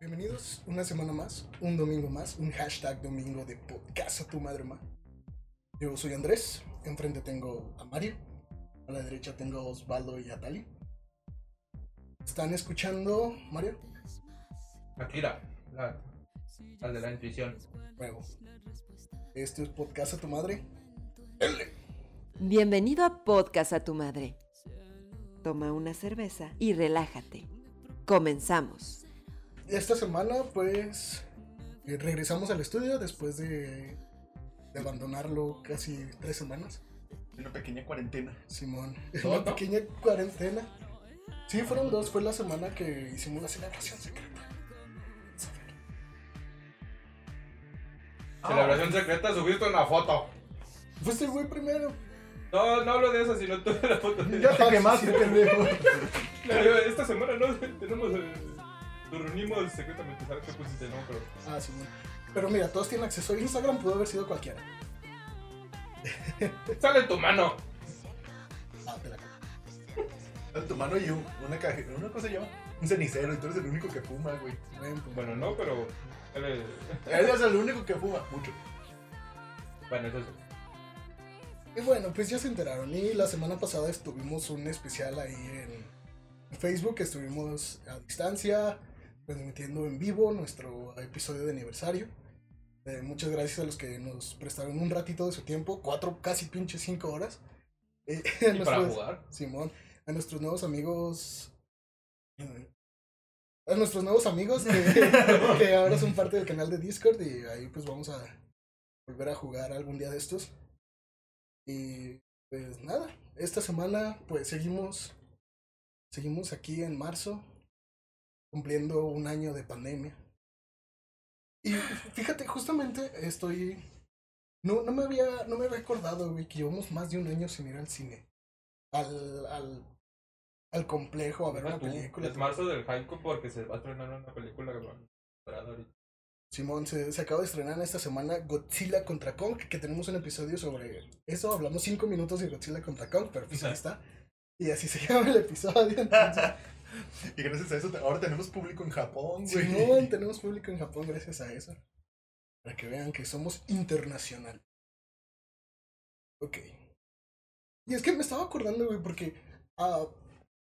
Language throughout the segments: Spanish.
Bienvenidos una semana más, un domingo más, un hashtag domingo de podcast a tu madre ma. Yo soy Andrés, enfrente tengo a Mario, a la derecha tengo a Osvaldo y a Tali. ¿Están escuchando, Mario? Akira, la, la de la intuición. Huevo. Este es podcast a tu madre. Bienvenido a Podcast a tu madre. Toma una cerveza y relájate. Comenzamos. Esta semana, pues, eh, regresamos al estudio después de, de abandonarlo casi tres semanas. Una pequeña cuarentena. Simón, ¿Todo? una pequeña cuarentena. Sí, fueron dos. Fue la semana que hicimos la celebración secreta. Celebración secreta, subiste una foto. Fuiste el güey primero. No, no hablo de eso, sino tú de la foto. Ya te quemaste, pendejo. Esta semana no tenemos. Nos reunimos secretamente, ¿sabes qué pusiste? No, pero. Ah, Simón. Pero mira, todos tienen acceso a Instagram, pudo haber sido cualquiera. ¡Sale tu mano! Ah, te la cago. En tu mano y un- una caja. ¿Una cosa se llama? Un cenicero y tú eres el único que fuma, güey. Bueno, no, pero. Él es el único que fuma. Mucho. Bueno, sí. Y bueno, pues ya se enteraron. Y la semana pasada estuvimos un especial ahí en Facebook. Estuvimos a distancia, transmitiendo en vivo nuestro episodio de aniversario. Eh, muchas gracias a los que nos prestaron un ratito de su tiempo, cuatro, casi pinche cinco horas. Eh, a ¿Y para jugar? Simón, a nuestros nuevos amigos. A nuestros nuevos amigos que, que ahora son parte del canal de Discord y ahí pues vamos a volver a jugar algún día de estos. Y pues nada, esta semana pues seguimos seguimos aquí en marzo cumpliendo un año de pandemia. Y fíjate, justamente estoy no, no me había no me había acordado, güey, que llevamos más de un año sin ir al cine. Al al al complejo a ver una Tú, película. Es marzo del Haiku porque se va a estrenar una película que ahorita. Simón, se, se acaba de estrenar esta semana Godzilla contra Kong, que tenemos un episodio sobre eso. Hablamos cinco minutos de Godzilla contra Kong, pero pues ahí está. Y así se llama el episodio. Entonces, Y gracias a eso ahora tenemos público en Japón, güey. Simón, tenemos público en Japón gracias a eso. Para que vean que somos internacional. Ok. Y es que me estaba acordando, güey, porque ah,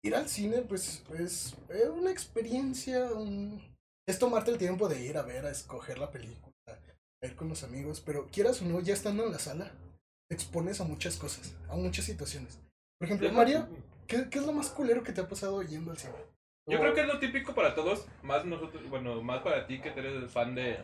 ir al cine, pues, es, es una experiencia, un- es tomarte el tiempo de ir a ver, a escoger la película, a ir con los amigos, pero quieras o no, ya estando en la sala, te expones a muchas cosas, a muchas situaciones. Por ejemplo, Mario, ¿qué, qué es lo más culero que te ha pasado yendo al cine? Yo creo que es lo típico para todos, más nosotros, bueno, más para ti que eres fan de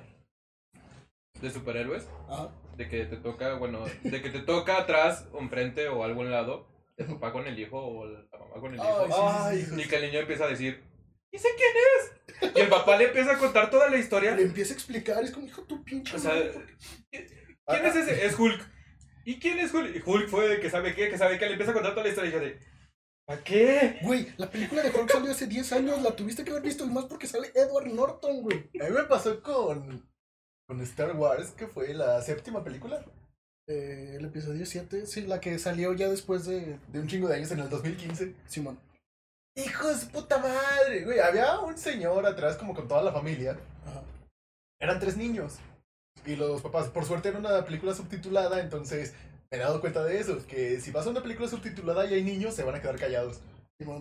de superhéroes, Ajá. de que te toca, bueno, de que te toca atrás enfrente o algo al lado, el papá con el hijo o la mamá con el hijo. Sí, sí. Y que el niño empieza a decir, ¿y sé quién es? Y el papá le empieza a contar toda la historia. Le empieza a explicar, es como, hijo, tu pinche. ¿quién es ese? Es Hulk. ¿Y quién es Hulk? Y Hulk fue de que sabe qué, que sabe qué, le empieza a contar toda la historia y yo de, ¿para qué? Güey, la película de Hulk salió hace 10 años, la tuviste que haber visto y más porque sale Edward Norton, güey. A mí me pasó con, con Star Wars, que fue la séptima película. Eh, el episodio 7, sí, la que salió ya después de De un chingo de años en el 2015. Simón. ¡Hijo de su puta madre! Güey, había un señor atrás como con toda la familia. Ajá. Eran tres niños. Y los papás, por suerte era una película subtitulada, entonces me he dado cuenta de eso. Que si vas a una película subtitulada y hay niños, se van a quedar callados.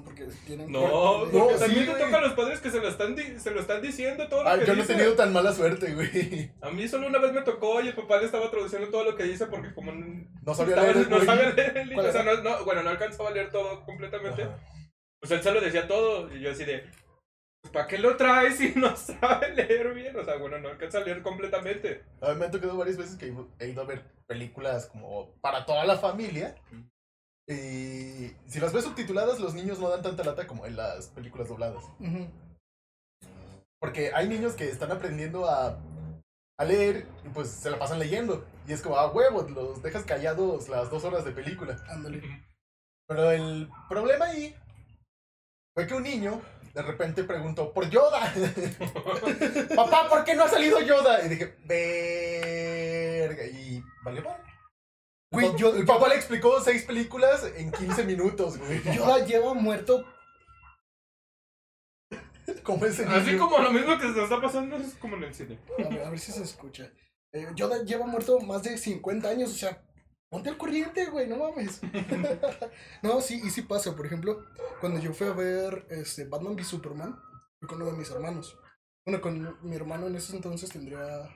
Porque tienen. No, porque- no, también sí, te toca a los padres que se lo están, di- se lo están diciendo todo lo Ah, que yo no he tenido tan mala suerte, güey. A mí solo una vez me tocó y el papá le estaba traduciendo todo lo que dice porque como No sabía estaba- leer, no sabía leer el libro, ¿Cuál o sea, no, no- bueno, no alcanzaba a leer todo completamente. Ajá. Pues él solo decía todo y yo así de, ¿para qué lo traes si no sabe leer bien? O sea, bueno, no alcanza a leer completamente. A mí me ha tocado varias veces que he ido- a ver películas como para toda la familia. Y si las ves subtituladas, los niños no dan tanta lata como en las películas dobladas. Porque hay niños que están aprendiendo a, a leer y pues se la pasan leyendo. Y es como, ah, huevos, los dejas callados las dos horas de película. Ándale. Pero el problema ahí fue que un niño de repente preguntó por Yoda. Papá, ¿por qué no ha salido Yoda? Y dije, verga. Y vale, vale. Güey, Güey, yo- el papá le explicó seis películas en 15 minutos, güey. Yoda lleva muerto Como ese niño. Así como lo mismo que se está pasando es como en el cine. A ver, a ver si se escucha. Eh, Yoda lleva muerto más de 50 años, o sea, ponte al corriente, güey, no mames. no, sí, y sí pasa. Por ejemplo, cuando yo fui a ver este, Batman v Superman, fui con uno de mis hermanos. Bueno, con mi hermano en ese entonces tendría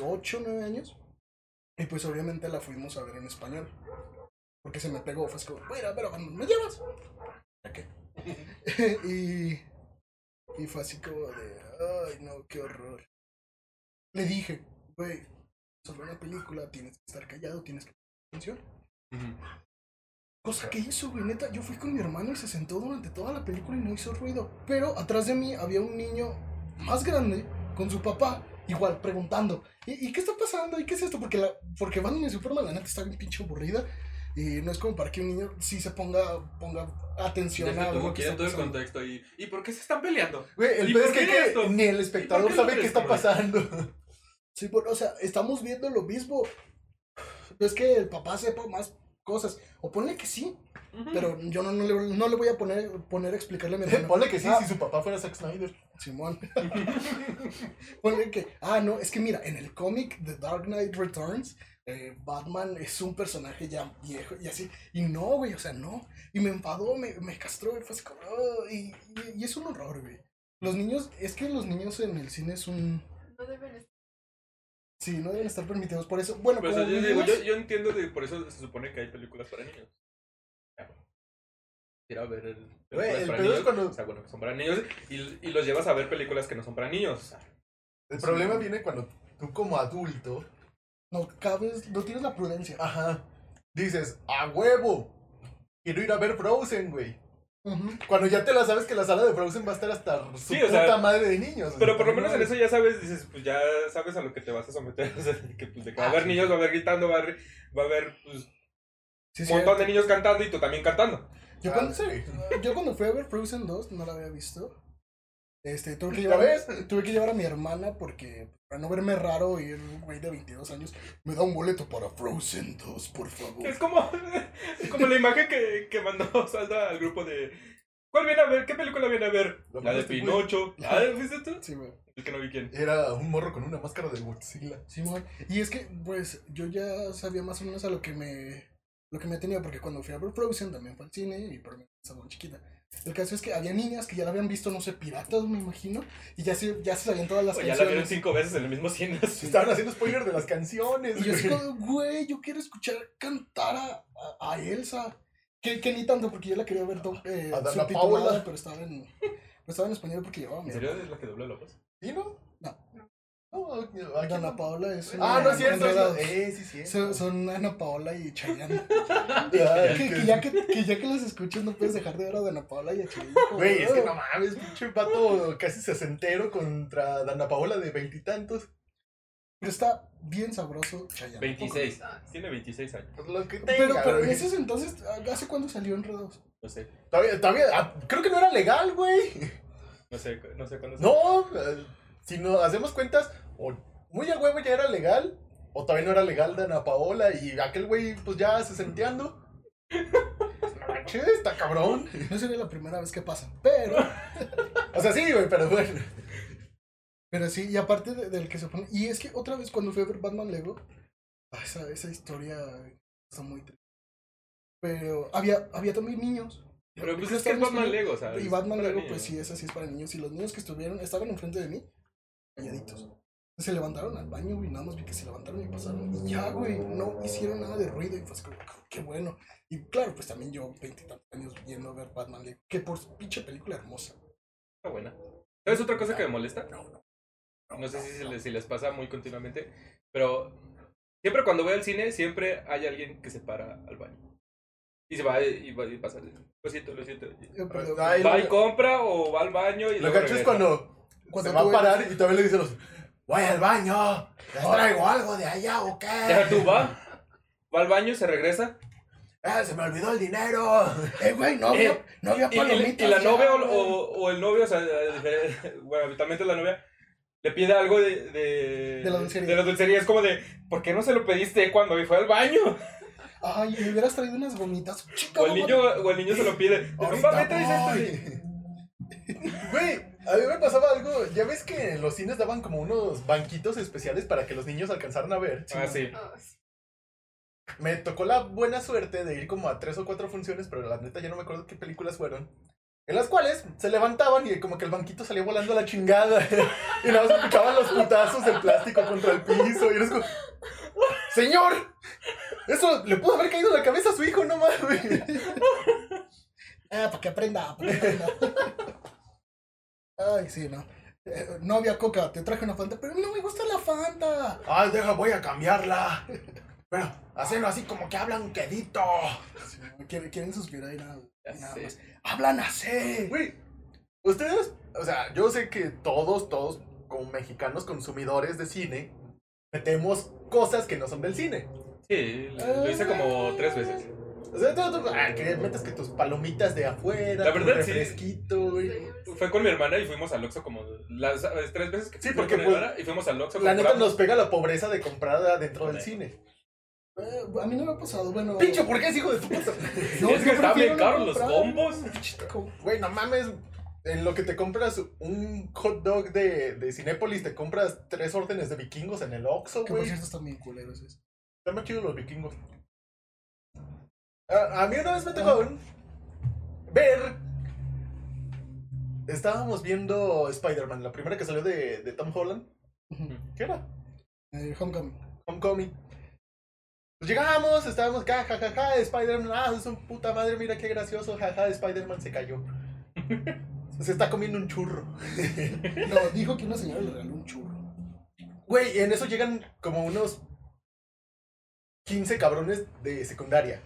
8 o 9 años. Y pues obviamente la fuimos a ver en español. Porque se me pegó, fue así como, voy a ir a ver a Batman, ¿me llevas? ¿A qué? y, y fue así como de, ay no, qué horror. Le dije, güey, sobre una película tienes que estar callado, tienes que atención. Cosa que hizo, güey, neta, yo fui con mi hermano y se sentó durante toda la película y no hizo ruido. Pero atrás de mí había un niño más grande con su papá, igual, preguntando, ¿y, y qué está pasando? ¿Y qué es esto? Porque, la, porque Batman y Superman, la neta, está bien pinche aburrida. Y no es como para que un niño sí se ponga, ponga atención a Deja algo que está todo el contexto y, ¿y por qué se están peleando? Güey, el ¿Y por es que, esto? ni el ¿Y espectador sabe qué está pasando. Sí, por- o sea, estamos viendo lo mismo. Es que el papá sepa más cosas. O ponle que sí, pero yo no, no, le, no le voy a poner, poner a explicarle a mi hermano. Ponle que sí, Ah, si su papá fuera Zack Snyder. Simón. ponle que, ah, no, es que mira, en el cómic The Dark Knight Returns, eh, Batman es un personaje ya viejo y así. Y no, güey, o sea, no. Y me enfadó, me, me castró, y fue así como, y, y, y es un horror, güey. Los niños, es que los niños en el cine es un... No deben estar. Sí, no deben estar permitidos. Por eso, bueno, Pues como yo, digo, yo, yo entiendo de por eso se supone que hay películas para niños. Ya, bueno. Ir a ver el, películas el para es cuando- o sea, bueno, que son para niños y, y los llevas a ver películas que no son para niños. o sea, El Sí. problema viene cuando tú como adulto, No cabes, no tienes la prudencia. ajá, dices, a huevo, quiero ir a ver Frozen, güey. Cuando ya te la sabes que la sala de Frozen va a estar hasta su Sí, o puta sea, madre de niños. Pero por lo no menos en eso ya sabes, dices, pues ya sabes a lo que te vas a someter. O sea, que, pues, de que va a Ah, haber sí. niños, va a haber gritando, va a haber, va a haber pues, Sí, un sí, montón de niños cantando y tú también cantando. Yo Ah, cuando, sí. yo cuando fui a ver Frozen 2, no la había visto. Este, tuve que, ¿Ya llevar, ves? tuve que llevar a mi hermana porque, para no verme raro ir un güey de 22 años, me da un boleto para Frozen 2, por favor. Es como, es como la imagen que, que mandó Salda al grupo de... ¿Cuál viene a ver? ¿Qué película viene a ver? La La de mandaste, güey. Pinocho. Ah, ¿viste tú? Sí, güey. El que no vi quién. Era un morro con una máscara de Godzilla. Simón. Y es que, pues, yo ya sabía más o menos a lo que me lo que me tenía, porque cuando fui a ver Frozen también fue al cine y por mí estaba muy chiquita. El caso es que había niñas que ya la habían visto, no sé, piratas, me imagino, y ya se, ya se sabían todas las O ya la vieron canciones. cinco veces en el mismo cine. Estaban haciendo spoiler de las canciones. Y yo así como, güey, yo quiero escuchar cantar a, a, Elsa. Que, que ni tanto, porque yo la quería ver eh, subtitulada, pero estaba en, pero estaba en español porque llevaba ¿En serio es la que dobla López? ¿Sí, no? No. No, aquí Dana no. Paola es Ah, no es cierto. Eh, sí, sí. Son, son Ana Paola y Chayanne. Ay, que, ya que, que ya que los escuches no puedes dejar de ver a Dana Paola y a Chayanne. Güey, es que no mames, pinche vato casi sesentero contra Dana Paola de veintitantos. Pero está bien sabroso Chayanne. 26. Tiene 26 años. Pues lo que Pero, tenga, pero en güey. esos entonces, ¿hace cuándo salió Enredados? No sé. Todavía, todavía, ah, creo que no era legal, güey. No sé, no sé cuándo. No, eh, si nos hacemos cuentas, o muy a huevo ya era legal, o todavía no era legal Dana Paola y aquel güey pues ya sesenteando. No manches, está cabrón. No sería la primera vez que pasa. Pero, O sea, sí, güey, pero bueno. pero sí, y aparte de- del que se pone. Y es que otra vez cuando fui a ver Batman Lego, ah, esa, esa historia está muy triste. Pero había, había también niños. Pero pues es que es Batman Lego, español, Y es Batman Lego, niños. pues sí, esa sí es para niños. Y los niños que estuvieron, estaban enfrente de mí, calladitos. Se levantaron al baño, güey, nada más vi que se levantaron y pasaron. Y ya, güey, no hicieron nada de ruido. Y fue así como, qué bueno. Y claro, pues también yo, veintitantos años, yendo a ver Batman. Que por pinche película hermosa. Está buena. ¿Sabes otra cosa que me molesta? No, no. No sé si, se les, si les pasa muy continuamente, pero siempre cuando voy al cine, siempre hay alguien que se para al baño. Y se va y, va, y pasa. Lo siento, lo siento. Pero- Va y lo- compra o va al baño y Lo gacho es cuando, Cuando se va a parar y todavía le dicen los, voy al baño, les traigo algo de allá o qué. Deja tú, va. Va al baño, se regresa. Eh, se me olvidó el dinero. Eh, güey, no había, Eh, no había Y, y- palomitas. y la ya, novia o, güey. o- o el novio, o sea, eh, bueno, habitualmente la novia le pide algo de, de, De la dulcería. de la dulcería. Es como de, ¿por qué no se lo pediste cuando fue al baño? Ay, me hubieras traído unas gomitas. Chica, O el niño, o el niño se lo pide. Ahorita Papá, ¿me traes esto? Güey, a mí me pasaba algo. Ya ves que en los cines daban como unos banquitos especiales para que los niños alcanzaran a ver. Ah, sí. Oh, sí. Me tocó la buena suerte de ir como a tres o cuatro funciones, pero la neta ya no me acuerdo qué películas fueron. En las cuales se levantaban y como que el banquito salía volando a la chingada. Y nada más escuchaban los putazos del plástico contra el piso. Y eres como, ¡Señor! Eso le pudo haber caído en la cabeza a su hijo, no mames. Ah, para que aprenda, para que aprenda. Ay, sí, no. Eh, no había coca, te traje una Fanta, pero no me gusta la Fanta. Ay, deja, voy a cambiarla. Pero, hacerlo así como que hablan quedito. Sí, no, quieren, quieren suspirar y nada. Y más. Hablan así. Güey, ustedes, o sea, yo sé que todos, todos, como mexicanos consumidores de cine, metemos cosas que no son del cine. Sí, lo hice como tres veces. O sea, tú, tú- ah, que metes que tus palomitas de afuera, La tu verdad, refresquito, güey. Sí. Fue con mi hermana y fuimos al Oxxo como las las tres veces que Sí, fui porque, con mi pues, hermana y fuimos al Oxxo. La neta nos pega la pobreza de comprar adentro del cine. Eh, a mí no me ha pasado, bueno. Pincho, ¿por qué es hijo de tu puta? No, es que estaban bien caros los. Como- Güey, no mames. En lo que te compras un hot dog de, de Cinépolis, te compras tres órdenes de vikingos en el Oxxo, Que por güey. cierto están bien culeros. esos. Están más chidos los vikingos. A, a mí una vez me tocó ver. Estábamos viendo Spider-Man, la primera que salió de, de Tom Holland. ¿Qué era? Eh, Homecoming. Homecoming. Pues llegamos, estábamos acá, jajaja, Spider-Man, ah, es un puta madre, mira qué gracioso, jaja, Spider-Man se cayó. se está comiendo un churro. No, dijo que una señora le regaló un churro. Güey, en eso llegan como unos 15 cabrones de secundaria.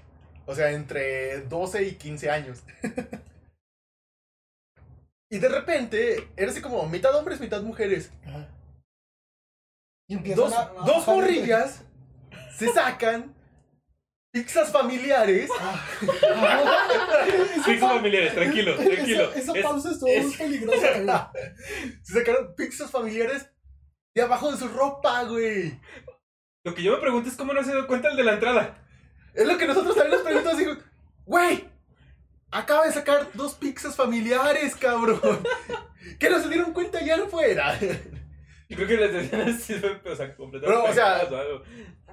O sea, entre 12 y 15 años. y de repente, eres así como mitad hombres, mitad mujeres. Ajá. Y empiezan Dos, a- a dos morrillas se sacan pizzas familiares. Pizzas familiares, tranquilo, tranquilo. Esa, esa Es- pausa es todo es- muy peligrosa. Se sacaron pizzas familiares de abajo de su ropa, güey. Lo que yo me pregunto es cómo no se dio cuenta el de la entrada. Es lo que nosotros también nos preguntamos. Digo, güey, acaba de sacar dos pizzas familiares, cabrón. Que no se dieron cuenta ya afuera. Yo creo que les decían así, o sea, completamente. Pero, o sea, algo.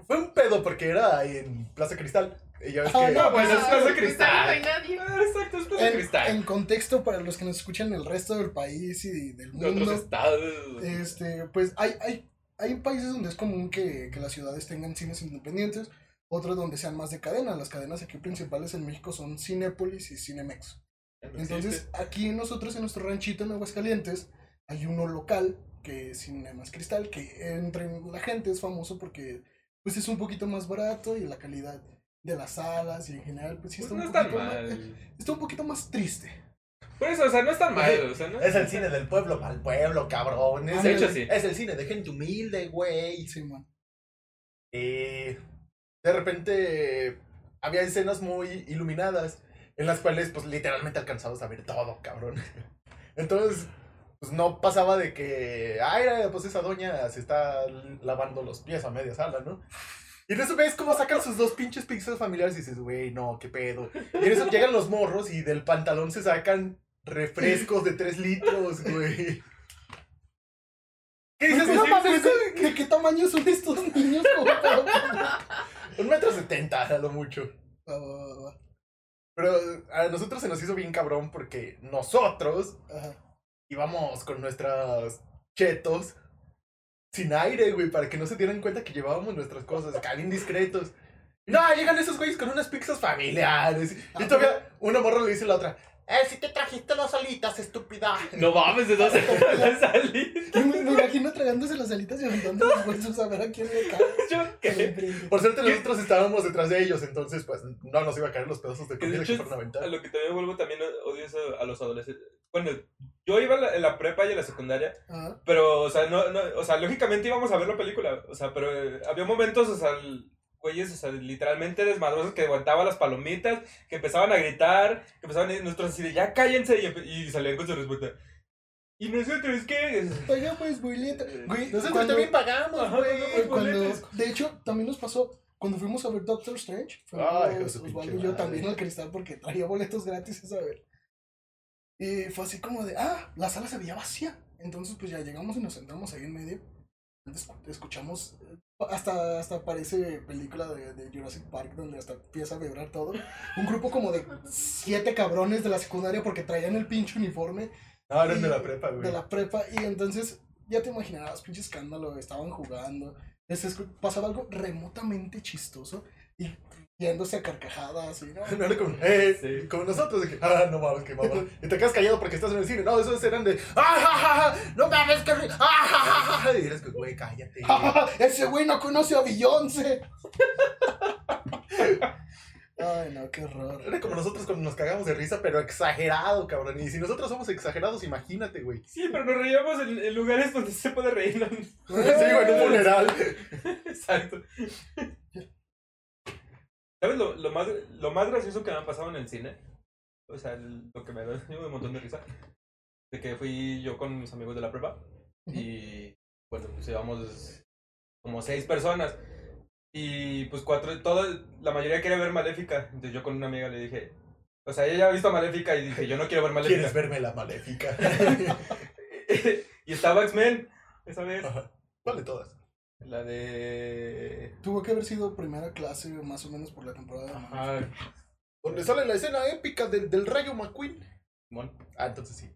Fue un pedo porque era ahí en Plaza Cristal. Y ya ves Ah, que. no, pues es Plaza No hay Cristal. nadie. Ah, Exacto, es Plaza En, Cristal. en contexto, para los que nos escuchan en el resto del país y del De otros mundo, estados. este, pues hay, hay, hay países donde es común que, que las ciudades tengan cines independientes, otros donde sean más de cadena. Las cadenas aquí principales en México son Cinépolis y Cinemex. Entonces, aquí nosotros en nuestro ranchito en Aguascalientes hay uno local que es Cinemas Cristal, que entre la gente es famoso porque pues es un poquito más barato y la calidad de las salas y en general pues sí Pues está, no un está poquito más, mal. está un poquito más triste. Por eso, o sea, no está mal. O sea, no Es el cine del pueblo para el pueblo, cabrón. Es, De el, hecho, sí. es el cine de gente humilde, güey. Sí, man. Y de repente había escenas muy iluminadas en las cuales pues literalmente alcanzabas a ver todo, cabrón. Entonces, pues no pasaba de que, ay, pues esa doña se está lavando los pies a media sala, ¿no? Y en eso ves cómo sacan sus dos pinches pizzas familiares y dices, güey, no, qué pedo. Y en eso llegan los morros y del pantalón se sacan refrescos de 3 litros, güey. ¿Qué dices? Pues, No ¿de- mames, ¿de, güey. de qué tamaño son estos niños? Un metro setenta, a lo mucho. Va, va, va, va. Pero a nosotros se nos hizo bien cabrón porque nosotros Ajá. íbamos con nuestras chetos sin aire, güey, para que no se dieran cuenta que llevábamos nuestras cosas, acá bien discretos. No, llegan esos güeyes con unas pizzas familiares. Y todavía una morra le dice a la otra, eh, si te trajiste las alitas, estúpida. No mames, ¿de dónde van a imagino tragándose las alitas y aventando los huesos a ver a quién le cae. Yo qué. Por suerte nosotros estábamos detrás de ellos, entonces pues no nos iba a caer los pedazos de comida que fueron a lo que también vuelvo también odio eso a los adolescentes. Bueno, yo iba a la, en la prepa y en la secundaria, Ajá. pero, o sea, no, no, o sea, lógicamente íbamos a ver la película, o sea, pero eh, había momentos, o sea, el- güeyes, o sea, literalmente desmadrosos que aguantaban las palomitas, que empezaban a gritar, que empezaban a ir nosotros así de, ya cállense, y salían con su respuesta. ¿Y nosotros qué? Pagamos boleta. Güey, Nosotros cuando- también pagamos, Ajá, güey. pagamos cuando, de hecho, también nos pasó cuando fuimos a ver Doctor Strange. Ay, Fuimos su Osvaldo y yo madre. también al cristal porque traía boletos gratis esa vez. Y fue así como de, ah, la sala se veía vacía. Entonces, pues ya llegamos y nos sentamos ahí en medio. Escuchamos, eh, hasta, hasta parece película de, de Jurassic Park, donde hasta empieza a vibrar todo. Un grupo como de siete cabrones de la secundaria porque traían el pinche uniforme No, eran de la prepa, güey. de la prepa. Y entonces, ya te imaginarás, pinche escándalo, estaban jugando. Les pasaba algo remotamente chistoso y yéndose a carcajadas y no. No era como, eh, Sí. como nosotros, de que, ah, no mames, que mamá. Y te quedas callado porque estás en el cine. No, esos eran de, ah, ja, ja, ja, no mames, que ri- ah, ja, ja, ja. Y eres que, güey, cállate. Ese güey no conoce a Beyoncé. Ay, no, qué horror. Era como nosotros cuando nos cagamos de risa, pero exagerado, cabrón. Y si nosotros somos exagerados, imagínate, güey. Sí, pero nos reíamos en, en lugares donde se puede reír. ¿no? Sí, güey, en un funeral. Exacto. ¿Sabes lo, lo, más, lo más gracioso que me ha pasado en el cine? O sea, el- lo que me da un montón de risa. De que fui yo con mis amigos de la prepa. Y bueno, pues íbamos como seis personas. Y pues cuatro, todo, la mayoría quería ver Maléfica. Entonces yo con una amiga le dije, o sea, ella ya ha visto Maléfica y dije, yo no quiero ver Maléfica. ¿Quieres verme la maléfica? y estaba X-Men, esa vez. Ajá. ¿Cuál de todas? La de... Tuvo que haber sido primera clase, más o menos, por la temporada. de. Ajá, Donde sale la escena épica del, del rayo McQueen. Simón. Ah, entonces sí.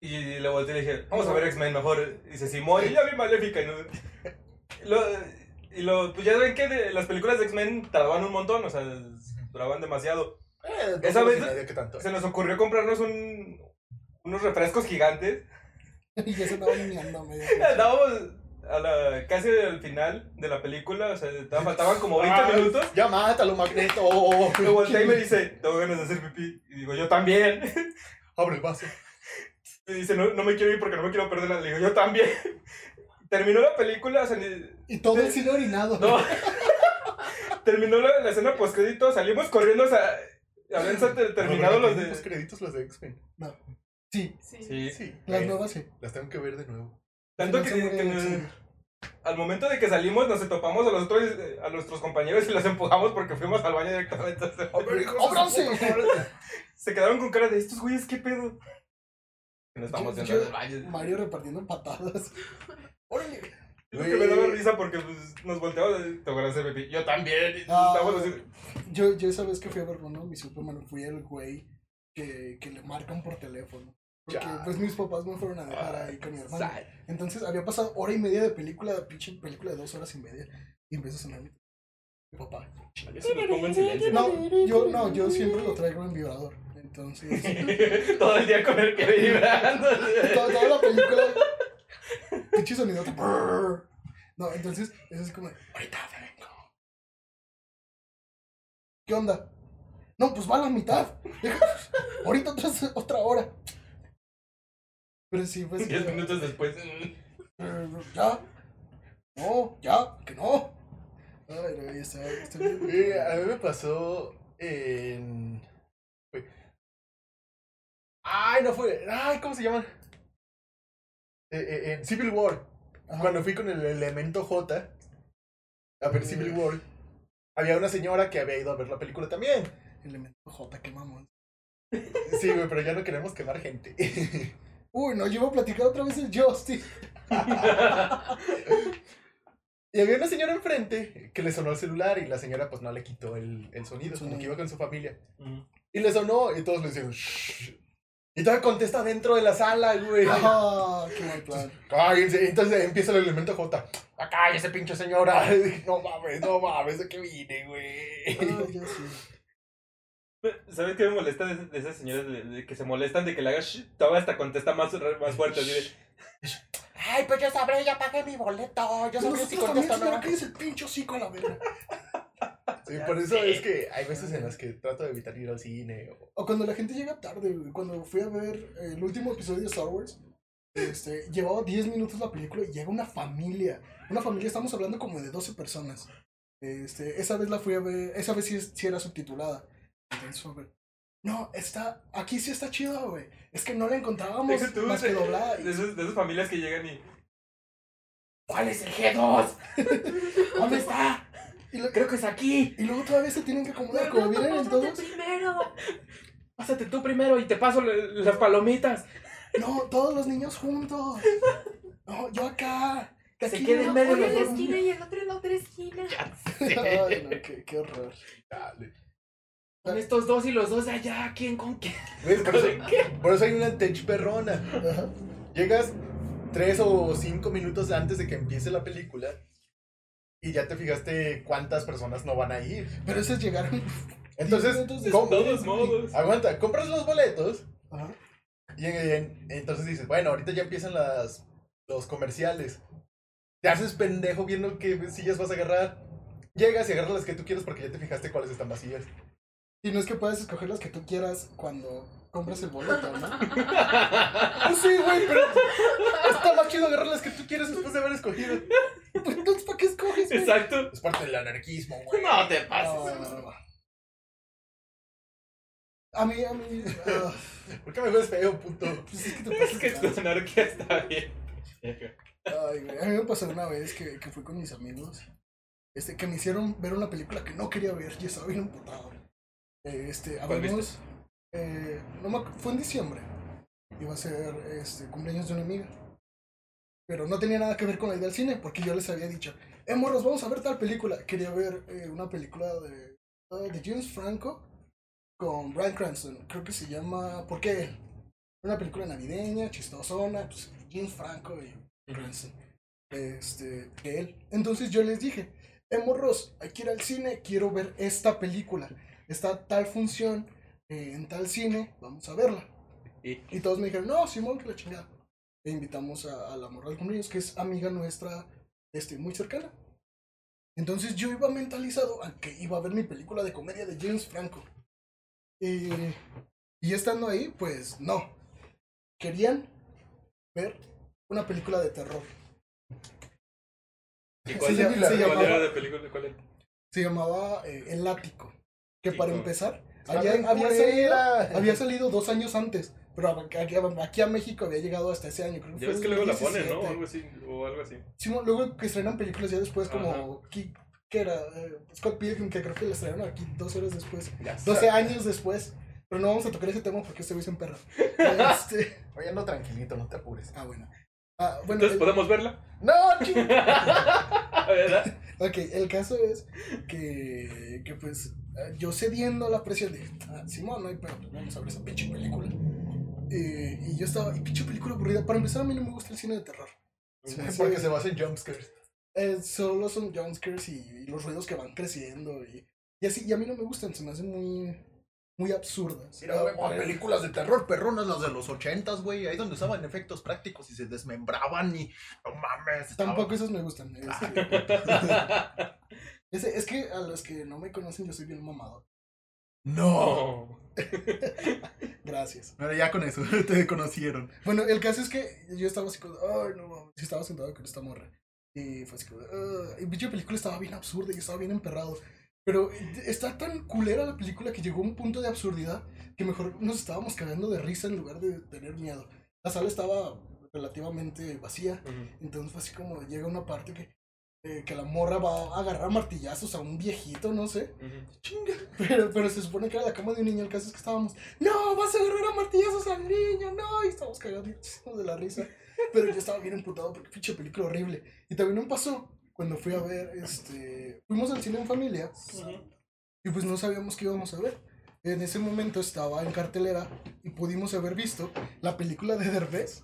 Y le volteé y le dije, vamos a ver X-Men mejor. Y dice, Simón, y ya vi Maléfica. Y, no... lo, y lo, pues ya ven que de- las películas de X-Men tardaban un montón, o sea, duraban demasiado. Eh, Esa vez- ¿qué tanto? Se nos ocurrió comprarnos un, unos refrescos gigantes. y ya se andaban meando a media. Andábamos a la, casi al final de la película, o sea, faltaban como 20 Ah, minutos. Ya mátalo, Magneto. Me volteé y me dice, tengo ganas de hacer pipí. Y digo, yo también. Abre el vaso. Y dice, no, no me quiero ir porque no me quiero perder la. Le digo, yo también. Terminó la película, o sea, ni- Y todo el cine orinado. no. Terminó la, la escena post crédito, salimos corriendo, o sea, habían terminado los Los de. créditos los de X-Men. Sí, Sí. Sí. las eh, nuevas sí. Las tengo que ver de nuevo. Tanto No que, nos- al momento de que salimos, nos topamos a los otros, a nuestros compañeros y los empujamos porque fuimos al baño directamente. se quedaron con cara de estos güeyes, ¿qué pedo? Que no estamos Yo- dentro yo- del baño. Mario repartiendo patadas. Órale. Es lo que me daba risa porque pues, nos volteamos y te acuerdas de Pepi. Yo también. Ah. así. Yo, yo esa vez que fui a ver uno, mi Superman, fui el güey que, que le marcan por teléfono. Porque Ya. pues mis papás me fueron a dejar ahí con mi hermano. Entonces había pasado hora y media de película, pinche película de dos horas y media. Y empieza a sonar mi papá. Se los pongo en silencio. No, yo no, yo siempre lo traigo en vibrador. Entonces, Todo el día con el que vibrando. toda, toda la película, pinche sonido. No, entonces, eso es como, ahorita vengo. ¿Qué onda? No, pues va a la mitad. ahorita otra, otra hora. Pero sí, pues. Diez eh, minutos después. eh, Ya. No, ya, que no. Ay, no, ya está, está bien. Eh, a mí me pasó en. Ay, no fue. Ay, ¿cómo se llaman? Eh, eh, en Civil War. Ajá. Cuando fui con el elemento J a ver Civil. War, había una señora que había ido a ver la película también. Elemento J, qué mamón. Sí, güey, pero ya no queremos quemar gente. Uy, no, yo iba a platicar otra vez el Justin. Y había una señora enfrente que le sonó el celular y la señora pues no le quitó el, el sonido, como que iba con su familia. Mm. Y le sonó y todos le decían "Shh". Y todavía contesta dentro de la sala, güey. Ah, qué mal plan. Cállense. Entonces empieza el elemento J. ¡Ah, cállese, pinche señora! No mames, no mames, ¿de qué vine, güey? Ah, ya sí. ¿Sabes qué me molesta de, de esas señoras de, de que se molestan de que le hagas shh? Todavía hasta contesta más, más fuerte. Así de, Ay, pues yo sabré, ya pagué mi boleto. Yo sabré si contesto no. que es el pinche hocico a la verga. Sí, por eso es que hay veces en las que trato de evitar ir al cine. O... O cuando la gente llega tarde, güey. Cuando fui a ver el último episodio de Star Wars, este, llevaba 10 minutos la película y llega una familia. Una familia, estamos hablando como de 12 personas. Este, esa vez la fui a ver, esa vez sí, sí era subtitulada. Entonces fue a ver, No, está, aquí sí está chido, güey. Es que no la encontrábamos Deja tú, más que doblada. de, esas, de esas familias que llegan y. ¿Cuál es el G2? ¿Dónde está? Y, lo- Creo que es aquí. y luego todavía se tienen que acomodar como vienen en todos. primero. Pásate tú primero y te paso le- las palomitas. No, todos los niños juntos. No, yo acá. Que se quede en no, medio los la esquina y el otro en la otra esquina. Ay, no, qué, qué horror. Dale. Con estos dos y los dos de allá, ¿quién con quién? ¿Ves? Por eso, por eso hay una tech perrona. Llegas tres o cinco minutos antes de que empiece la película y ya te fijaste cuántas personas no van a ir. Pero esos llegaron. Entonces. De todos modos. Aguanta, compras los boletos Ajá. y en- entonces dices, bueno, ahorita ya empiezan las, los comerciales. Te haces pendejo viendo qué sillas vas a agarrar. Llegas y agarras las que tú quieres porque ya te fijaste cuáles están vacías. Y no es que puedas escoger las que tú quieras cuando compras el boleto, ¿no? Pues sí, güey, pero Está más chido agarrar las que tú quieres después de haber escogido. pues, entonces ¿para qué escoges, güey? Exacto. Es parte del anarquismo, güey. No te pases. no, no. A mí, a mí. ah, ¿Por qué me ves feo, puto? pues es que te pasas Es que tu anarquía está bien. Ay, güey. A mí me pasó una vez que, que fui con mis amigos. Este, que me hicieron ver una película que no quería ver. Yo estaba bien emputado. Eh, Este, ¿Cuál habíamos. Eh, no me ac- fue en diciembre. Iba a ser este, cumpleaños de una amiga. Pero no tenía nada que ver con la idea del cine, porque yo les había dicho, eh, morros, vamos a ver tal película. Quería ver eh, una película de, ah, de James Franco con Bryan Cranston. Creo que se llama ¿Por qué? Una película navideña, chistosona, pues James Franco y Cranston. Este, de él. Entonces yo les dije, eh, morros, hay que ir al cine, quiero ver esta película. Está tal función eh, en tal cine, vamos a verla. Y- todos me dijeron, no, Simón, que la chingada. E invitamos a, a la Morral Cumpleaños, que es amiga nuestra, este, muy cercana. Entonces yo iba mentalizado a que iba a ver mi película de comedia de James Franco. Y, y estando ahí, pues no. Querían ver una película de terror. ¿Y cuál, Se llamaba- de película? ¿Cuál era? Se llamaba eh, El Ático. Que para empezar, había, salido, había salido dos años antes. Pero aquí, aquí a México había llegado hasta ese año. Creo que Ya ves que luego la 2017. ponen, ¿no? Algo así. O algo así. Sí, luego que estrenan películas ya después como... ¿qué, qué era? Eh, Scott Pilgrim, que creo que la estrenaron aquí dos horas después. Ya 12 años después. Pero no vamos a tocar ese tema porque este güey se emperra. Este, Oye, ando tranquilito, no te apures. ah, bueno. Ah, bueno, Entonces, el- ¿podemos verla? ¡No! ¿Verdad? Ok, el caso es que, que pues yo cediendo a la presión de, ah, Simón, no hay pero pues vamos a ver esa pinche película. Eh, y yo estaba, y pinche película aburrida. Para empezar, a mí no me gusta el cine de terror. Porque se basa en jumpscares. eh, solo son jumpscares y, y los ruidos que van creciendo y, y así, y a mí no me gustan, se me hacen muy, muy absurdas. Mira, güey, Ah, por películas de terror perronas, las de los ochentas, güey. Ahí donde usaban efectos prácticos y se desmembraban y. No mames. Tampoco esos me gustan. este. Ese- es que a los que no me conocen yo soy bien mamado. No. Gracias. Pero ya con eso, te conocieron. Bueno, el caso es que yo estaba así como, ay, no mames, estaba sentado con esta morra. Y fue así como, y pinche película estaba bien absurda y estaba bien emperrado. Pero está tan culera la película que llegó a un punto de absurdidad que mejor nos estábamos cagando de risa en lugar de tener miedo. La sala estaba relativamente vacía, entonces fue así como llega una parte que, eh, que la morra va a agarrar martillazos a un viejito, no sé. Chinga. Pero, pero se supone que era la cama de un niño. El caso es que estábamos, no, vas a agarrar a martillazos al niño, no. Y estábamos cagadísimos de la risa. Pero yo estaba bien emputado porque pinche película horrible. Y también me pasó cuando fui a ver, este. Fuimos al cine en familia y pues no sabíamos qué íbamos a ver. En ese momento estaba en cartelera y pudimos haber visto la película de Derbez,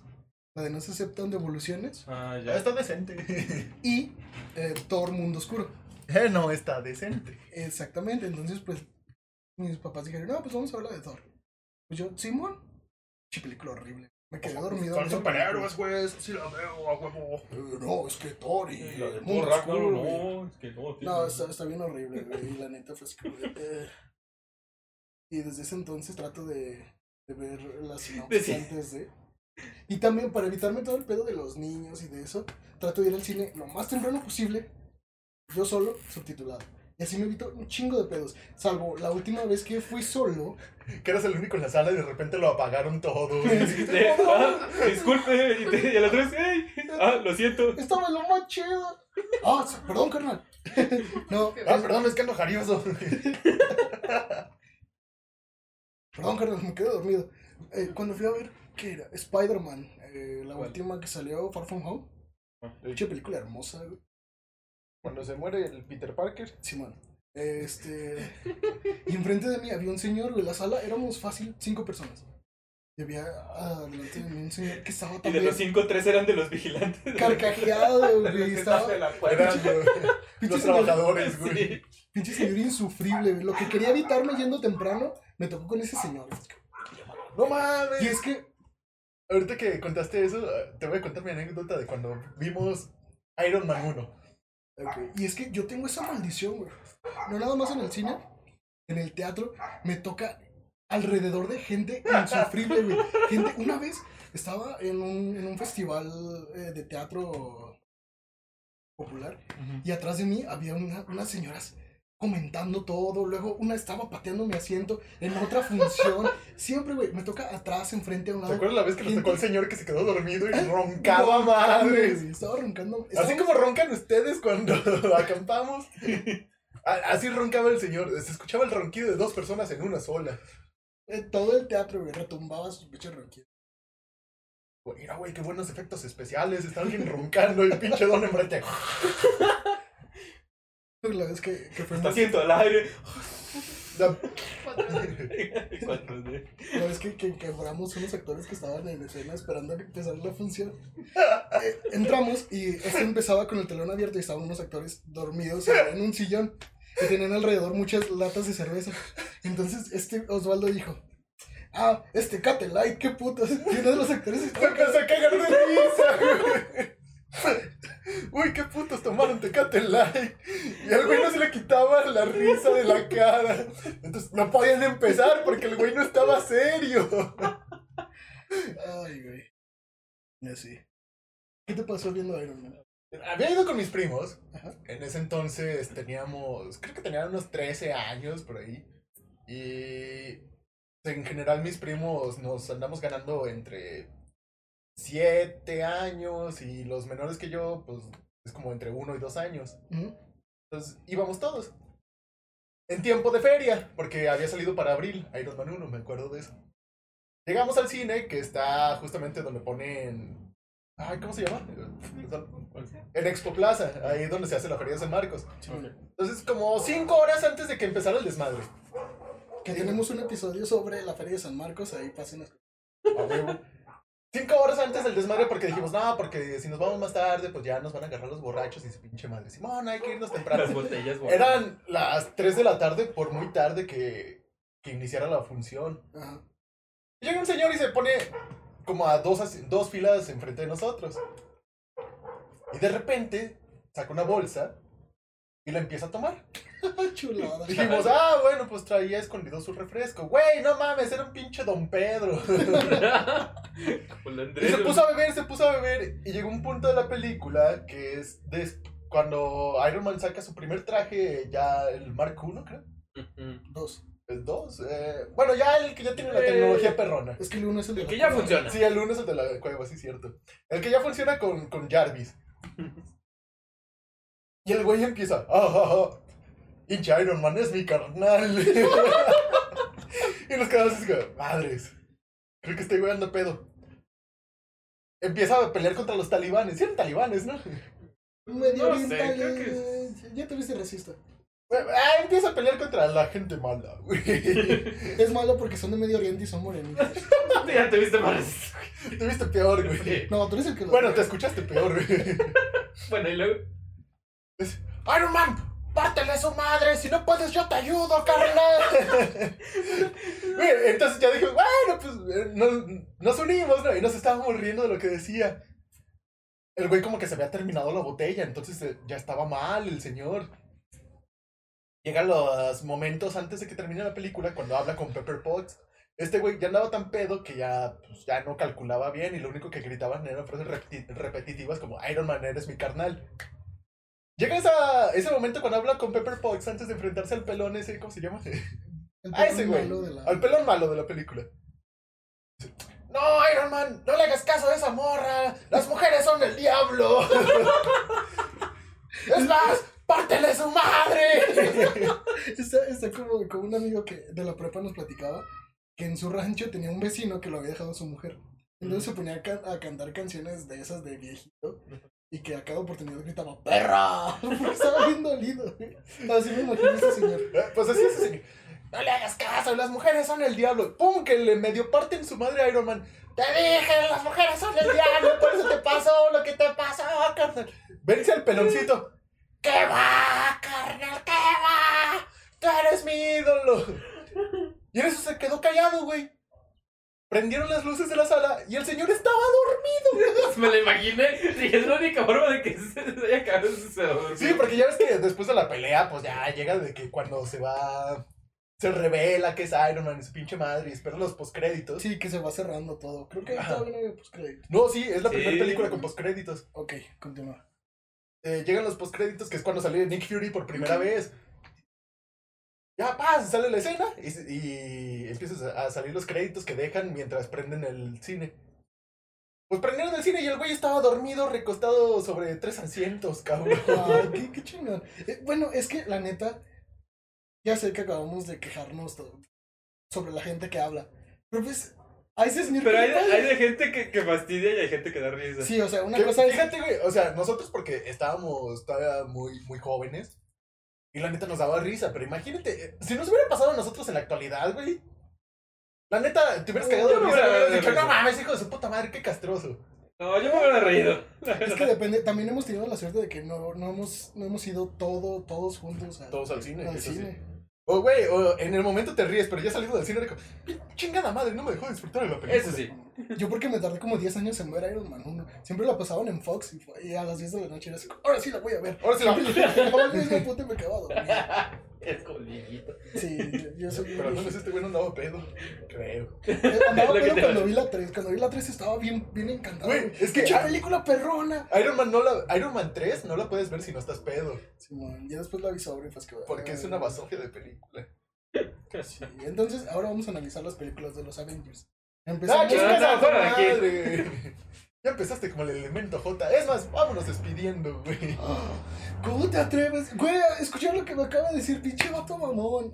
la de No se aceptan devoluciones, Ah, Ya ya. está decente. y eh, Thor Mundo Oscuro. Eh, no está decente. Exactamente, entonces pues mis papás dijeron, no, pues vamos a ver la de Thor. Pues yo, Simón, che película horrible. Me quedé dormido. Son superhéroes, güey. Sí la veo, a huevo. Eh, no, es que Thor y La de mundo oscuro, no, es que no. tío. No, está, está bien horrible, güey. Y la neta fue eh. Y desde ese entonces trato de, de ver las sinopsis Sí. antes de. Y también para evitarme todo el pedo de los niños y de eso, trato de ir al cine lo más temprano posible, yo solo, subtitulado. Y así me evito un chingo de pedos. Salvo la última vez que fui solo. Que eras el único en la sala y de repente lo apagaron todo. Ah, disculpe, y, te, y el otro es, "Ey, ah, lo siento. Estaba lo más chido. Ah, perdón, carnal. no, Ah, perdón, es que ando jarioso. Perdón, carnal, me quedé dormido. Eh, cuando fui a ver, ¿qué era? Spider-Man, eh, la ¿Cuál? última que salió, Far From Home. Ah. Dicha película hermosa, güey. Cuando se muere el Peter Parker. Simón. Este. Y enfrente de mí había un señor, güey. La sala éramos fácil cinco personas. Y había adelante de mí un señor que estaba Y de también los cinco, tres eran de los vigilantes. carcajeado, güey. Estaba. están de la puerta. Eran güey, Pinche los trabajadores, güey. Sí. Pinche señor insufrible, güey. Lo que quería evitarme yendo temprano, me tocó con ese señor. No mames. Y es que. Ahorita que contaste eso, te voy a contar mi anécdota de cuando vimos Iron Man 1. ok, Y es que yo tengo esa maldición, güey. No nada más en el cine, en el teatro, me toca alrededor de gente insufrible, güey. Gente, una vez estaba en un, en un festival eh, de teatro popular y atrás de mí había una- unas señoras comentando todo, luego una estaba pateando mi asiento en otra función, siempre, güey, me toca atrás, enfrente, a un ¿Te lado. acuerdas la vez que nos tocó el señor que se quedó dormido y roncaba Roncando, madres? güey, Estaba roncando. Así como roncan ustedes cuando acampamos. Así roncaba el señor. Se escuchaba el ronquido de dos personas en una sola. eh, todo el teatro, güey, retumbaba sus pinches ronquidos. Güey, Mira, güey, qué buenos efectos especiales. Está alguien roncando y el pinche don enfrente. La vez que, que fue Está asiento al aire. De- La vez que, que quebramos unos actores que estaban en escena esperando a que empezara la función. Eh, entramos y esto empezaba con el telón abierto y estaban unos actores dormidos en un sillón y tenían alrededor muchas latas de cerveza. Entonces este Osvaldo dijo, ah, este Cate Light, qué putos. Y uno de los actores Se estaba empezó a cagar de risa, güey. Uy, qué putos tomaron Tecate Light. Y al güey no se le quitaba la risa de la cara. Entonces no podían empezar porque el güey no estaba serio. Ay, güey. Y así. ¿Qué te pasó viendo Iron Man? Había ido con mis primos. Ajá. En ese entonces teníamos, creo que tenían unos 13 años por ahí. Y en general mis primos nos andamos ganando entre 7 años y los menores que yo, pues es como entre 1 y 2 años. Entonces íbamos todos. En tiempo de feria, porque había salido para abril, Iron Man 1, me acuerdo de eso. Llegamos al cine, que está justamente donde ponen... Ay, ¿cómo se llama? En Expo Plaza, ahí donde se hace la Feria de San Marcos. Entonces, como 5 horas antes de que empezara el desmadre. Que tenemos un episodio sobre la Feria de San Marcos, ahí pasen a... Cinco horas antes del desmadre porque dijimos, no, porque si nos vamos más tarde, pues ya nos van a agarrar los borrachos y su pinche madre. Simón, hay que irnos temprano. Las botellas. Eran las 3 de la tarde, por muy tarde que, que iniciara la función. Ajá. Y Llega un señor y se pone como a dos, dos filas enfrente de nosotros. Y de repente saca una bolsa y la empieza a tomar. Chulada. Dijimos, ah, bueno, pues traía escondido su refresco. Güey, no mames, era un pinche Don Pedro. Y se puso a beber, se puso a beber. Y llegó un punto de la película que es des- cuando Iron Man saca su primer traje, ya el Mark I, creo. Dos. El 2. eh, bueno, ya el que ya tiene la Eh. tecnología perrona. Es que el uno es el de El la que ya cueva. funciona. Sí, el 1 es el de la cueva, sí, cierto. El que ya funciona con, con Jarvis. Y el güey empieza. Ah, ah, ah, Hincha Iron Man es mi carnal. y nos quedamos así como, madres. Creo que estoy güey anda pedo. Empieza a pelear contra los talibanes. Sí eran talibanes, ¿no? Medio No sé, oriental. creo que eh, Ya te viste racista. Ah, empieza a pelear contra la gente mala, güey. Es malo porque son de Medio Oriente y son morenitos. Ya te viste más. Te viste peor, güey. Sí. No, tú eres el que lo Bueno, te escuchaste peor, güey. Bueno, y luego. Iron Man, pártele su madre, si no puedes yo te ayudo, carnal. Entonces ya dije, bueno, pues eh, nos, nos unimos, ¿no? Y nos estábamos riendo de lo que decía. El güey como que se había terminado la botella, entonces eh, ya estaba mal el señor. Llegan los momentos antes de que termine la película cuando habla con Pepper Potts. Este güey ya andaba tan pedo que ya, pues, ya no calculaba bien y lo único que gritaban eran frases repeti- repetitivas como Iron Man, eres mi carnal. Llega esa, ese momento cuando habla con Pepper Potts antes de enfrentarse al pelón ese, ¿cómo se llama? A ese perro güey. la- Al pelón malo de la película. No, Iron Man, no le hagas caso a esa morra. Las mujeres son el diablo. es más, pártele su madre. Está, está como, como un amigo que de la prepa nos platicaba que en su rancho tenía un vecino que lo había dejado su mujer. Entonces se ponía a, a cantar canciones de esas de viejito. Y que a cada oportunidad gritaba ¡Perra! Porque estaba bien dolido. güey. Así me imagino a ese señor. Pues así es ese. No le hagas caso, las mujeres son el diablo. ¡Pum! Que le medio parten su madre a Iron Man. Te dije, las mujeres son el diablo, por eso te pasó lo que te pasó, carnal. Vence al peloncito. ¿Qué va, carnal? ¿Qué va? Tú eres mi ídolo. Y en eso se quedó callado, güey. Prendieron las luces de la sala y el señor estaba dormido. Me lo imaginé. Dije, es la única forma de que se haya se dormir. Sí, porque ya ves que después de la pelea, pues ya llega de que cuando se va. Se revela que es Iron Man y su pinche madre y espera los postcréditos. Sí, que se va cerrando todo. Creo que Ajá. todavía no hay postcrédito. No, sí, es la Sí. primera película con postcréditos. Ok, continúa. Eh, llegan los postcréditos, que es cuando sale Nick Fury por primera vez. Ya, paz, sale la escena y, y empiezas a salir los créditos que dejan mientras prenden el cine. Pues prendieron el cine y el güey estaba dormido, recostado sobre tres asientos, cabrón. Ay, qué, qué chingón. Eh, bueno, es que la neta, ya sé que acabamos de quejarnos todo- sobre la gente que habla. Pero pues, a ese señor. Pero ¿qué hay, de gente que, que fastidia y hay gente que da risa. Sí, o sea, una Que, cosa es. fíjate, güey, o sea, nosotros porque estábamos todavía muy, muy jóvenes y la neta nos daba risa, pero imagínate, eh, si nos hubiera pasado a nosotros en la actualidad, güey, la neta, te hubieras cagado de risa, dicho, no mames, hijo de su puta madre, qué castroso. No, yo me hubiera reído. Es que depende, también hemos tenido la suerte de que no, no, hemos, no hemos ido todo, todos juntos a- Todos al cine, al sí. O, güey, o en el momento te ríes, pero ya saliendo del cine, digo, chingada madre, no me dejó disfrutar de la película. Eso sí. Yo porque me tardé como 10 años en ver Iron Man 1. Siempre la pasaban en Fox y, fue- y a las 10 de la noche era así, ahora sí la voy a ver. Ahora sí la Acababa el mismo puto y me quedaba dormido. Es coliguito. Sí, yo- yo soy Pero menos este güey no andaba pedo, creo. Eh, Andaba pedo cuando vi la 3. Cuando vi la 3 estaba bien, bien encantado. Güey, es que- ¡Pinche película perrona! Iron Man, no la, Iron Man 3 no la puedes ver si no estás pedo, Simón, ya después la vi sobre, pues que. porque es una basofia de película. Sí, entonces ahora vamos a analizar las películas de los Avengers. ¡Ah, Empezamos. no, a fuera de aquí. Ya empezaste como el elemento J. Es más, vámonos despidiendo, güey. ¿Cómo te atreves? Güey, escuchar lo que me acaba de decir, pinche vato mamón.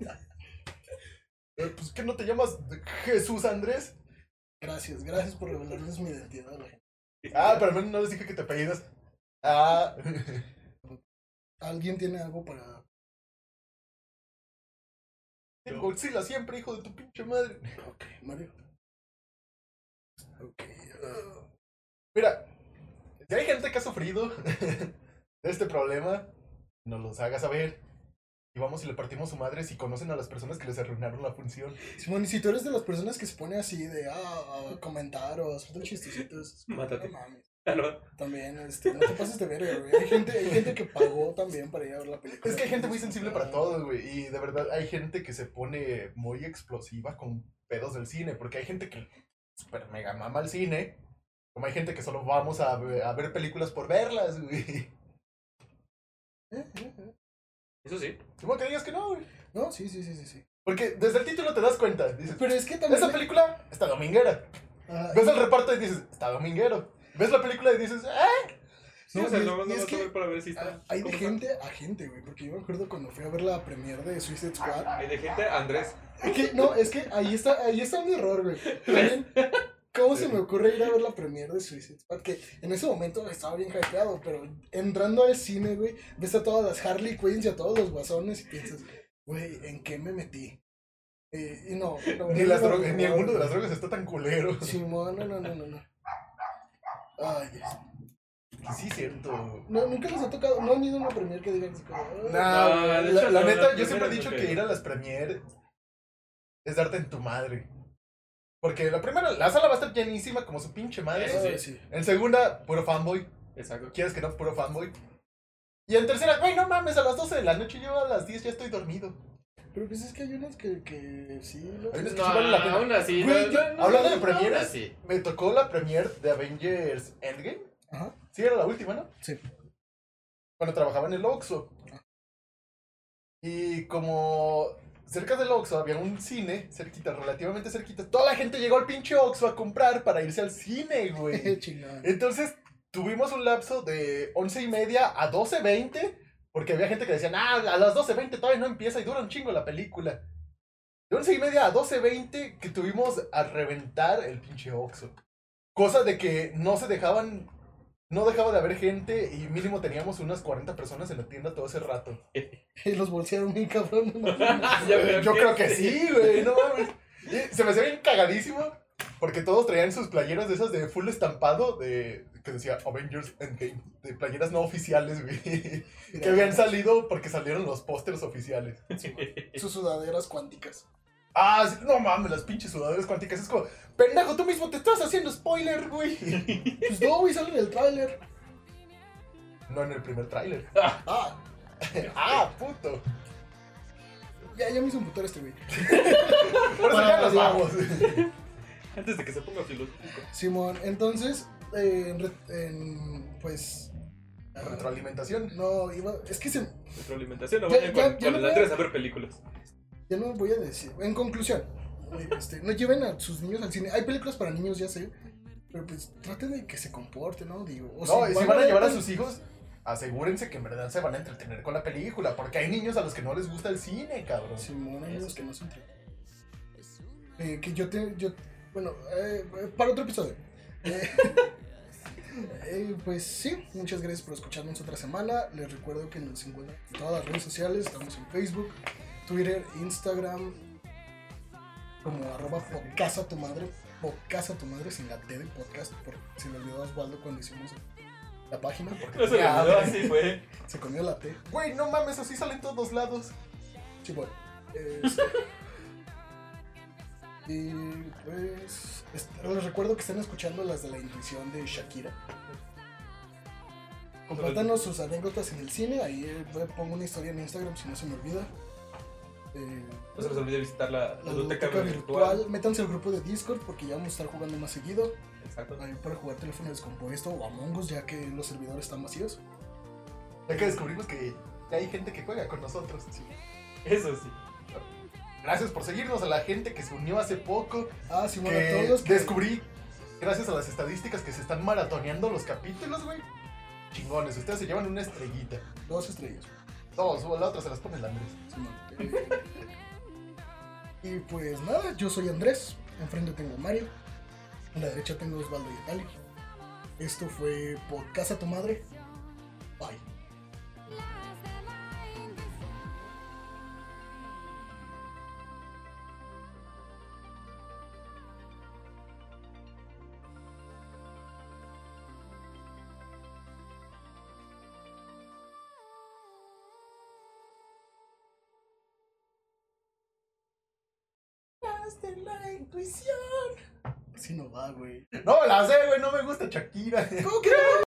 Eh, Pues que no te llamas Jesús Andrés. Gracias, gracias por revelarles mi identidad a la gente. Ah, pero al menos no les dije que te apellidas. Ah. ¿Alguien tiene algo para.? El Godzilla siempre, hijo de tu pinche madre. Ok, Mario. Ok. ah, Mira, si hay gente que ha sufrido de este problema, nos los haga saber. Y vamos y le partimos su madre si conocen a las personas que les arruinaron la función. Simón, y si tú eres de las personas que se pone así de ah, a comentar o a hacer chistecitos, Mátate. no mames. Claro. También, este, no te pases de verga, güey. Hay gente, hay gente que pagó también para ir a ver la película. Es que hay gente muy sensible para todo, güey. Y de verdad hay gente que se pone muy explosiva con pedos del cine. Porque hay gente que super mega mama al cine. Como hay gente que solo vamos a, a ver películas por verlas, güey. Eso sí. ¿Cómo que digas que no, güey? No, sí, sí, sí, sí, sí. Porque desde el título te das cuenta. Dices, Pero es que también. esa película está dominguera. Ah, Ves el reparto y dices, está dominguero. Ves la película y dices, ¡eh! Sí, No, o sea, a que ver para ver si está. hay de gente a gente, güey. Porque yo me acuerdo cuando fui a ver la premiere de Suicide Squad. Hay de gente, Andrés. Es que, no, es que ahí está, ahí está mi error, güey. ¿Cómo se me ocurre ir a ver la premiere de Suicide Squad? Que en ese momento estaba bien hypeado, pero entrando al cine, güey, ves a todas las Harley Quinns y a todos los guasones y piensas, güey, ¿en qué me metí? Eh, y no, no, Ni, las drogas- ni el mundo de las drogas está tan culero. Simón, no, no, no, no, no. Ay, Dios. Sí, cierto. No, nunca les ha tocado, no han ido a una premiere que digan así como, No, de la, hecho, la no, neta, yo siempre he dicho que ir a las premiere es darte en tu madre. Porque la primera, la sala va a estar llenísima como su pinche madre. Eso Ay, sí. En segunda, puro fanboy. Exacto. ¿Quieres que no? Puro fanboy. Y en tercera, güey, no mames, a las 12 de la noche yo a las 10 ya estoy dormido. Pero pues es que hay unas que, que sí, ¿no? Hay unas que No, sí vale la pena. aún así. Güey, no, yo- no, hablando de premieres. Me tocó la premiere de Avengers Endgame. Ajá, Sí, era la última, ¿no? sí. Cuando trabajaba en el Oxxo. Y como cerca del Oxxo había un cine, cerquita, relativamente cerquita, toda la gente llegó al pinche Oxxo a comprar para irse al cine, güey. Entonces tuvimos un lapso de once y media a 12.20, porque había gente que decía, ah, a las 12.20 todavía no empieza y dura un chingo la película. De 11 y media a 12.20 que tuvimos a reventar el pinche Oxxo. Cosa de que no se dejaban... No dejaba de haber gente y mínimo teníamos unas 40 personas en la tienda todo ese rato. Y los bolsearon bien cabrón. Yo creo que sí, güey, no mames. Y Se me hacía bien cagadísimo porque todos traían sus playeras de esas de full estampado de que decía Avengers Endgame, de playeras no oficiales, güey, que habían salido porque salieron los pósters oficiales. Sus sudaderas cuánticas. Ah, sí, no mames, las pinches sudaderas cuánticas. Es como, pendejo, tú mismo te estás haciendo spoiler, güey. Pues no, güey, sale en el tráiler. No en el primer tráiler. Ah, Ah, puto. ya, ya me hizo un putar este güey. Por eso Para ya nos vamos. Antes de que se ponga filosófico. Simón, entonces, eh, en en, pues... ah, Retroalimentación. No, iba, es que se, Retroalimentación, no Ya- vayan ya- con, ya con no el voy a- a ver películas. Ya no voy a decir. En conclusión, este, no lleven a sus niños al cine. Hay películas para niños, ya sé. Pero pues traten de que se comporten, ¿no? Digo, o No, si van a llevar a sus hijos, asegúrense que en verdad se van a entretener con la película. Porque hay niños a los que no les gusta el cine, cabrón. Simón, hay niños que no se entretienen. Eh, que yo te. Yo, bueno, eh, para otro episodio. Eh, eh, pues sí, muchas gracias por escucharnos otra semana. Les recuerdo que nos encuentran en todas las redes sociales. Estamos en Facebook, Twitter, Instagram, como arroba podcasa tu madre. Podcasa tu madre sin la T de podcast. Porque se me olvidó a Osvaldo cuando hicimos la página. Porque No se olvidó, así comió la T. Güey, no mames, así salen todos lados. Eh, sí. y pues les recuerdo que están escuchando las de la intuición de Shakira. Compártanos sus anécdotas en el cine. Ahí eh, pongo una historia en Instagram si no se me olvida. Eh, No se les olvide visitar la, la biblioteca biblioteca virtual. virtual. Métanse al grupo de Discord porque ya vamos a estar jugando más seguido. Exacto. Ahí para jugar teléfono descompuesto o Among Us ya que los servidores están vacíos. Ya que descubrimos que hay gente que juega con nosotros. sí. Eso sí. Gracias por seguirnos a la gente que se unió hace poco. Ah, sí, bueno, a Que todos que... descubrí, gracias a las estadísticas, que se están maratoneando los capítulos, güey. Chingones, ustedes se llevan una estrellita. Dos estrellas. Dos, o la otra se las pone el Andrés. Y pues nada, yo soy Andrés. Enfrente tengo a Mario. A la derecha tengo a Osvaldo y a Cali. Esto fue Podcast a tu madre. Bye. Intuición. Así no va, güey. No, la sé, güey, no me gusta Shakira. ¿Cómo que no?